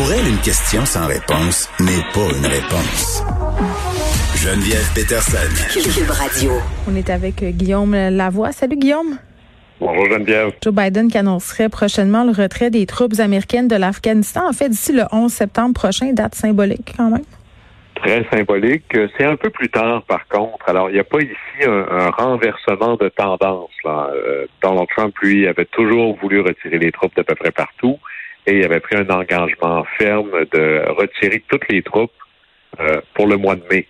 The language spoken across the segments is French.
Pour elle, une question sans réponse n'est pas une réponse. Geneviève Peterson. Cube Radio. On est avec euh, Guillaume Lavoie. Salut Guillaume. Bonjour Geneviève. Joe Biden qui annoncerait prochainement le retrait des troupes américaines de l'Afghanistan. En fait, d'ici le 11 septembre prochain, date symbolique quand même. Très symbolique. C'est un peu plus tard, par contre. Alors, il n'y a pas ici un, renversement de tendance. Là. Euh, Donald Trump, lui, avait toujours voulu retirer les troupes d'à peu près partout et il avait pris un engagement ferme de retirer toutes les troupes euh, pour le mois de mai.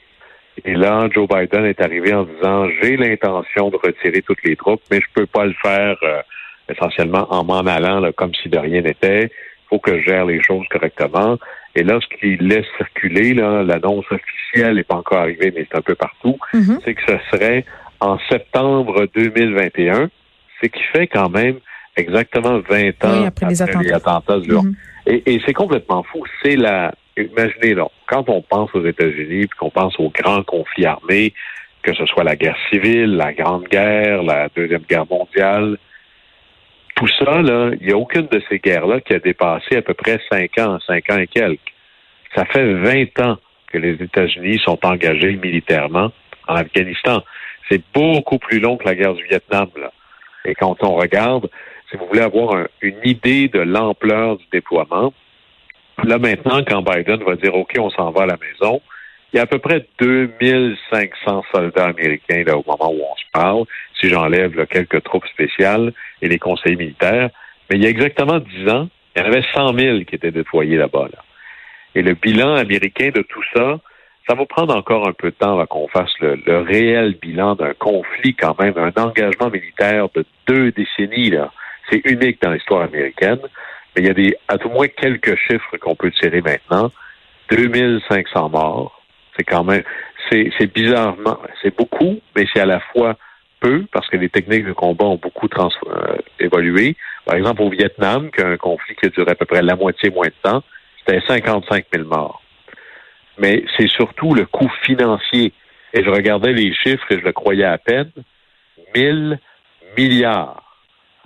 Et là, Joe Biden est arrivé en disant j'ai l'intention de retirer toutes les troupes, mais je peux pas le faire euh, essentiellement en m'en allant comme si de rien n'était. Il faut que je gère les choses correctement. Et là, ce qu'il laisse circuler, l'annonce officielle n'est pas encore arrivée, mais c'est un peu partout, Mm-hmm. c'est que ce serait en septembre 2021, ce qui fait quand même exactement 20 ans Oui, après les attentats. Mhm. Et, et c'est complètement fou. C'est la. Imaginez, là, quand on pense aux États-Unis, puis qu'on pense aux grands conflits armés, que ce soit la guerre civile, la Grande Guerre, la Deuxième Guerre mondiale, tout ça, là, il n'y a aucune de ces guerres-là qui a dépassé à peu près cinq ans, cinq ans et quelques. Ça fait 20 ans que les États-Unis sont engagés militairement en Afghanistan. C'est beaucoup plus long que la guerre du Vietnam, là. Et quand on regarde, si vous voulez avoir un- une idée de l'ampleur du déploiement, là maintenant, quand Biden va dire OK, on s'en va à la maison, il y a à peu près 2500 soldats américains là, au moment où on se parle, si j'enlève là, quelques troupes spéciales et les conseillers militaires. Mais il y a exactement 10 ans, il y en avait 100 000 qui étaient déployés là-bas. Là. Et le bilan américain de tout ça, ça va prendre encore un peu de temps avant qu'on fasse le, le réel bilan d'un conflit quand même, un engagement militaire de deux décennies. là. C'est unique dans l'histoire américaine. Mais il y a des, à tout moins quelques chiffres qu'on peut tirer maintenant. 2500 morts. C'est quand même, c'est, bizarrement, c'est beaucoup, mais c'est à la fois peu parce que les techniques de combat ont beaucoup trans, euh, évolué. Par exemple, au Vietnam, qui a un conflit qui a duré à peu près la moitié moins de temps, c'était 55 000 morts. Mais c'est surtout le coût financier. Et je regardais les chiffres et je le croyais à peine. 1000 milliards.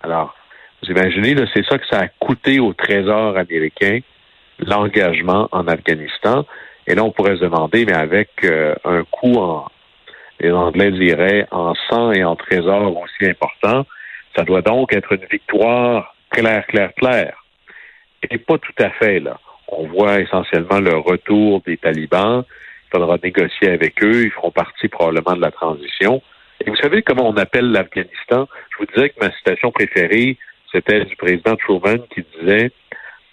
Alors, vous imaginez, là, c'est ça que ça a coûté au Trésor américain, l'engagement en Afghanistan. Et là, on pourrait se demander, mais avec euh, un coût en, les Anglais diraient, en sang et en trésor aussi important, ça doit donc être une victoire claire, claire, claire. Et pas tout à fait, là. On voit essentiellement le retour des talibans. Il faudra négocier avec eux. Ils feront partie probablement de la transition. Et vous savez comment on appelle l'Afghanistan? Je vous disais que ma citation préférée, c'était du président Truman qui disait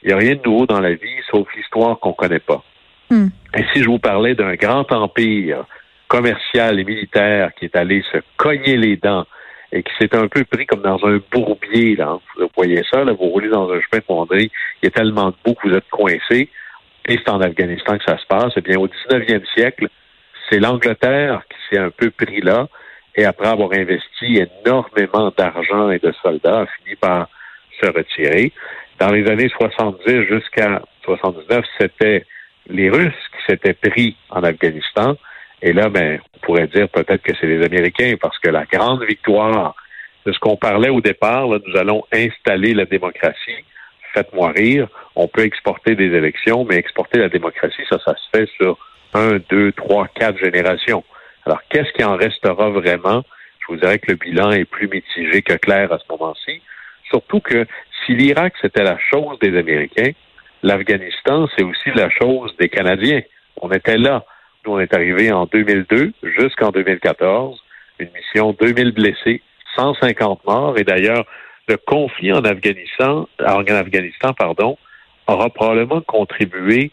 Il n'y a rien de nouveau dans la vie sauf l'histoire qu'on ne connaît pas. Hmm. Et si je vous parlais d'un grand empire commercial et militaire qui est allé se cogner les dents et qui s'est un peu pris comme dans un bourbier, là. Vous voyez ça, là, vous roulez dans un chemin fondé, il y a tellement de boue que vous êtes coincé, et c'est en Afghanistan que ça se passe. Eh bien, au 19e siècle, c'est l'Angleterre qui s'est un peu pris là, et après avoir investi énormément d'argent et de soldats, a fini par se retirer. Dans les années 70 jusqu'à 79, c'était les Russes qui s'étaient pris en Afghanistan. Et là, ben, on pourrait dire peut-être que c'est les Américains, parce que la grande victoire de ce qu'on parlait au départ, là, nous allons installer la démocratie. Faites-moi rire. On peut exporter des élections, mais exporter la démocratie, ça, ça se fait sur un, deux, trois, quatre générations. Alors, qu'est-ce qui en restera vraiment? Je vous dirais que le bilan est plus mitigé que clair à ce moment-ci. Surtout que si l'Irak, c'était la chose des Américains, l'Afghanistan, c'est aussi la chose des Canadiens. On était là. Nous, on est arrivé en 2002 jusqu'en 2014. Une mission, 2000 blessés, 150 morts. Et d'ailleurs, le conflit en Afghanistan, en Afghanistan, pardon, aura probablement contribué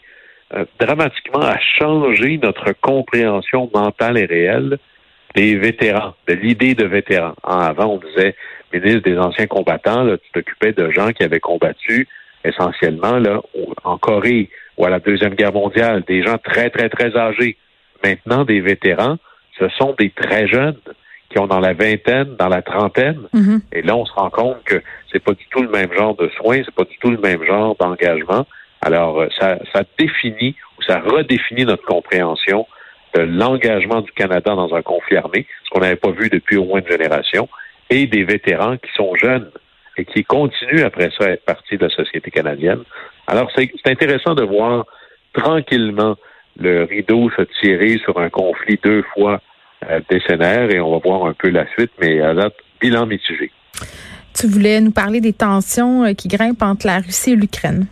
euh, dramatiquement à changer notre compréhension mentale et réelle des vétérans, de l'idée de vétérans. En avant, on disait ministre des anciens combattants, là, tu t'occupais de gens qui avaient combattu essentiellement là, en Corée ou à la Deuxième Guerre mondiale, des gens très, très, très âgés. Maintenant, des vétérans, ce sont des très jeunes qui ont dans la vingtaine, dans la trentaine. Mhm. Et là, on se rend compte que c'est pas du tout le même genre de soins, c'est pas du tout le même genre d'engagement. Alors, euh, ça, ça définit ou ça redéfinit notre compréhension de l'engagement du Canada dans un conflit armé, ce qu'on n'avait pas vu depuis au moins une génération, et des vétérans qui sont jeunes. et qui continue après ça à être partie de la société canadienne. Alors, c'est intéressant de voir tranquillement le rideau se tirer sur un conflit deux fois euh, décennaire et on va voir un peu la suite, mais à date, bilan mitigé. Tu voulais nous parler des tensions euh, qui grimpent entre la Russie et l'Ukraine.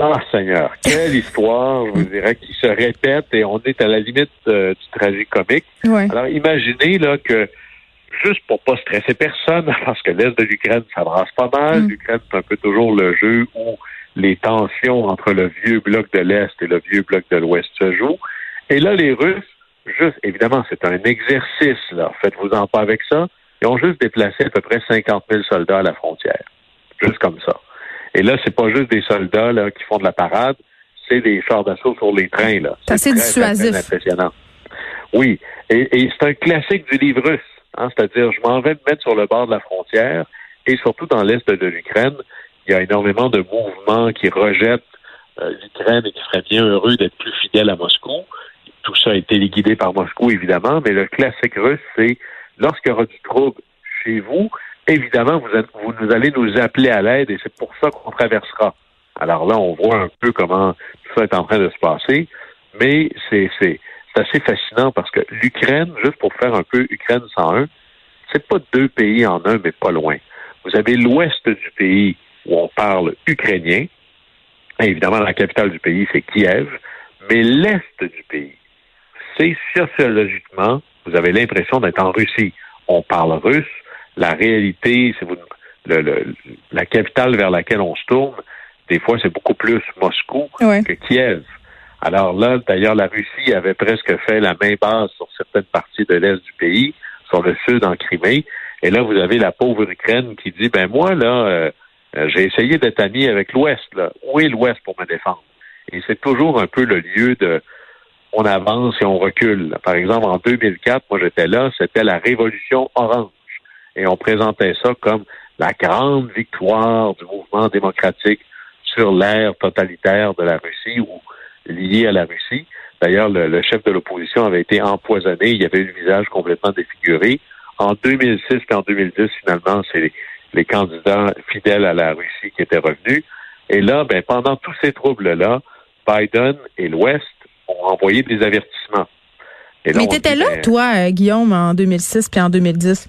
Ah, Seigneur, quelle histoire, je vous dirais, qui se répète et on est à la limite euh, du tragique comique. Alors, imaginez là que juste pour pas stresser personne, parce que l'Est de l'Ukraine, ça brasse pas mal. Mm. L'Ukraine, c'est un peu toujours le jeu où les tensions entre le vieux bloc de l'Est et le vieux bloc de l'Ouest se jouent. Et là, les Russes, juste, évidemment, c'est un exercice, là. Faites-vous-en pas avec ça. Ils ont juste déplacé à peu près 50 000 soldats à la frontière. Juste comme ça. Et là, c'est pas juste des soldats là, qui font de la parade, c'est des chars d'assaut sur les trains. là. C'est assez dissuasif. impressionnant. Oui. Et, et c'est un classique du livre russe. Hein, C'est-à-dire, je m'en vais me mettre sur le bord de la frontière et surtout dans l'est de l'Ukraine, il y a énormément de mouvements qui rejettent euh, l'Ukraine et qui seraient bien heureux d'être plus fidèles à Moscou. Tout ça a été guidé par Moscou, évidemment, mais le classique russe, c'est lorsqu'il y aura du trouble chez vous, évidemment, vous, vous allez nous appeler à l'aide et c'est pour ça qu'on traversera. Alors là, on voit un peu comment tout ça est en train de se passer, mais c'est assez fascinant parce que l'Ukraine, juste pour faire un peu Ukraine 101, c'est pas deux pays en un, mais pas loin. Vous avez l'ouest du pays où on parle ukrainien. évidemment, la capitale du pays, c'est Kiev. Mais l'est du pays, c'est sociologiquement, vous avez l'impression d'être en Russie. On parle russe. La réalité, c'est vous, la capitale vers laquelle on se tourne, des fois, c'est beaucoup plus Moscou que Kiev. Alors là, d'ailleurs, la Russie avait presque fait la main basse sur certaines parties de l'est du pays, sur le sud en Crimée. Et là, vous avez la pauvre Ukraine qui dit, ben moi, là, euh, euh, j'ai essayé d'être ami avec l'Ouest. Là. Où est l'Ouest pour me défendre? Et c'est toujours un peu le lieu de on avance et on recule. Par exemple, en 2004, moi j'étais là, c'était la révolution orange. Et on présentait ça comme la grande victoire du mouvement démocratique sur l'ère totalitaire de la Russie ou lié à la Russie. D'ailleurs, le, le, chef de l'opposition avait été empoisonné, il y avait eu le visage complètement défiguré. En 2006 et en 2010, finalement, c'est les candidats fidèles à la Russie qui étaient revenus. Et là, ben, pendant tous ces troubles-là, Biden et l'Ouest ont envoyé des avertissements. Mais tu étais là, ben, toi, euh, Guillaume, en 2006 puis en 2010?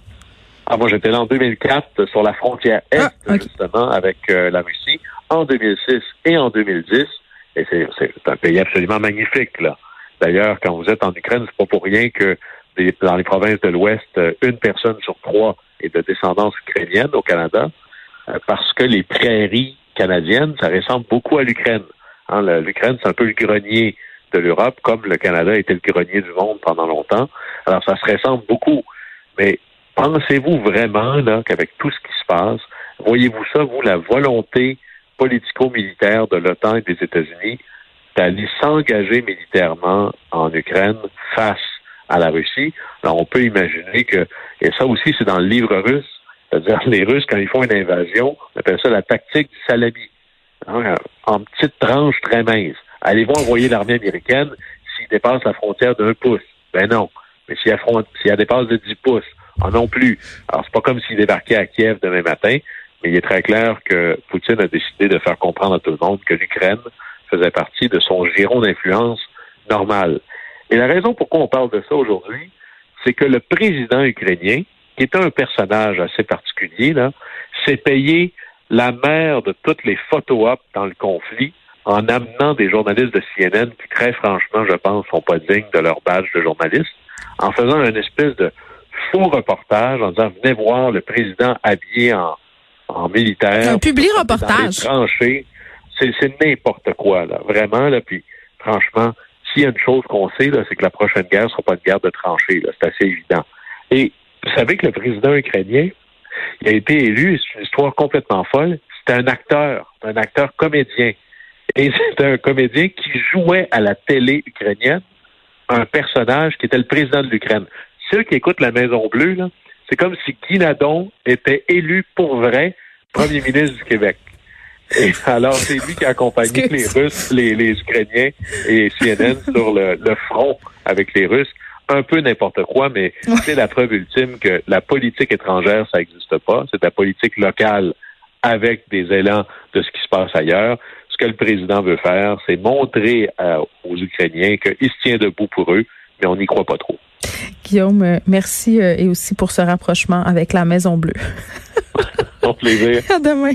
Ah, moi, j'étais là en 2004 sur la frontière Est, ah, justement, avec euh, la Russie, en 2006 et en 2010. Et c'est un pays absolument magnifique, là. D'ailleurs, quand vous êtes en Ukraine, c'est pas pour rien que dans les provinces de l'Ouest, euh, une personne sur trois est de descendance ukrainienne au Canada, euh, parce que les prairies canadiennes, ça ressemble beaucoup à l'Ukraine. Hein, L'Ukraine, c'est un peu le grenier de l'Europe, comme le Canada était le grenier du monde pendant longtemps. Alors, ça se ressemble beaucoup. Mais pensez-vous vraiment là qu'avec tout ce qui se passe, voyez-vous ça, vous, la volonté politico-militaire de l'OTAN et des États-Unis d'aller s'engager militairement en Ukraine face à la Russie? Alors, on peut imaginer que, et ça aussi, c'est dans le livre russe, c'est-à-dire les Russes, quand ils font une invasion, on appelle ça la tactique du salami. Hein, en petites tranches très minces. Allez-vous envoyer l'armée américaine s'il dépasse la frontière d'un pouce? Ben non. Mais si elle, si dépasse de 10 pouces, en non plus. Alors, c'est pas comme s'il débarquait à Kiev demain matin, mais il est très clair que Poutine a décidé de faire comprendre à tout le monde que l'Ukraine faisait partie de son giron d'influence normal. Et la raison pourquoi on parle de ça aujourd'hui, c'est que le président ukrainien, qui est un personnage assez particulier, là, s'est payé la mère de toutes les photo-op dans le conflit en amenant des journalistes de CNN qui, très franchement, je pense, sont pas dignes de leur badge de journaliste, en faisant une espèce de faux reportage en disant venez voir le président habillé en, en militaire. Un public reportage. C'est n'importe quoi, là. Vraiment, là. Puis, franchement, s'il y a une chose qu'on sait, c'est que la prochaine guerre ne sera pas une guerre de tranchées. C'est assez évident. Et vous savez que le président ukrainien, il a été élu, c'est une histoire complètement folle. C'était un acteur, un acteur comédien. Et c'était un comédien qui jouait à la télé ukrainienne un personnage qui était le président de l'Ukraine ceux qui écoutent la Maison Bleue, c'est comme si Guinadon était élu pour vrai premier ministre du Québec. Alors, c'est lui qui a accompagné les Russes, les, Ukrainiens et CNN sur le, front avec les Russes un peu n'importe quoi, mais c'est la preuve ultime que la politique étrangère, ça n'existe pas. C'est la politique locale avec des élans de ce qui se passe ailleurs. Ce que le président veut faire, c'est montrer euh, aux Ukrainiens qu'il se tient debout pour eux, mais on n'y croit pas trop. Guillaume, euh, merci euh, et aussi pour ce rapprochement avec la Maison Bleue. Au plaisir. À demain.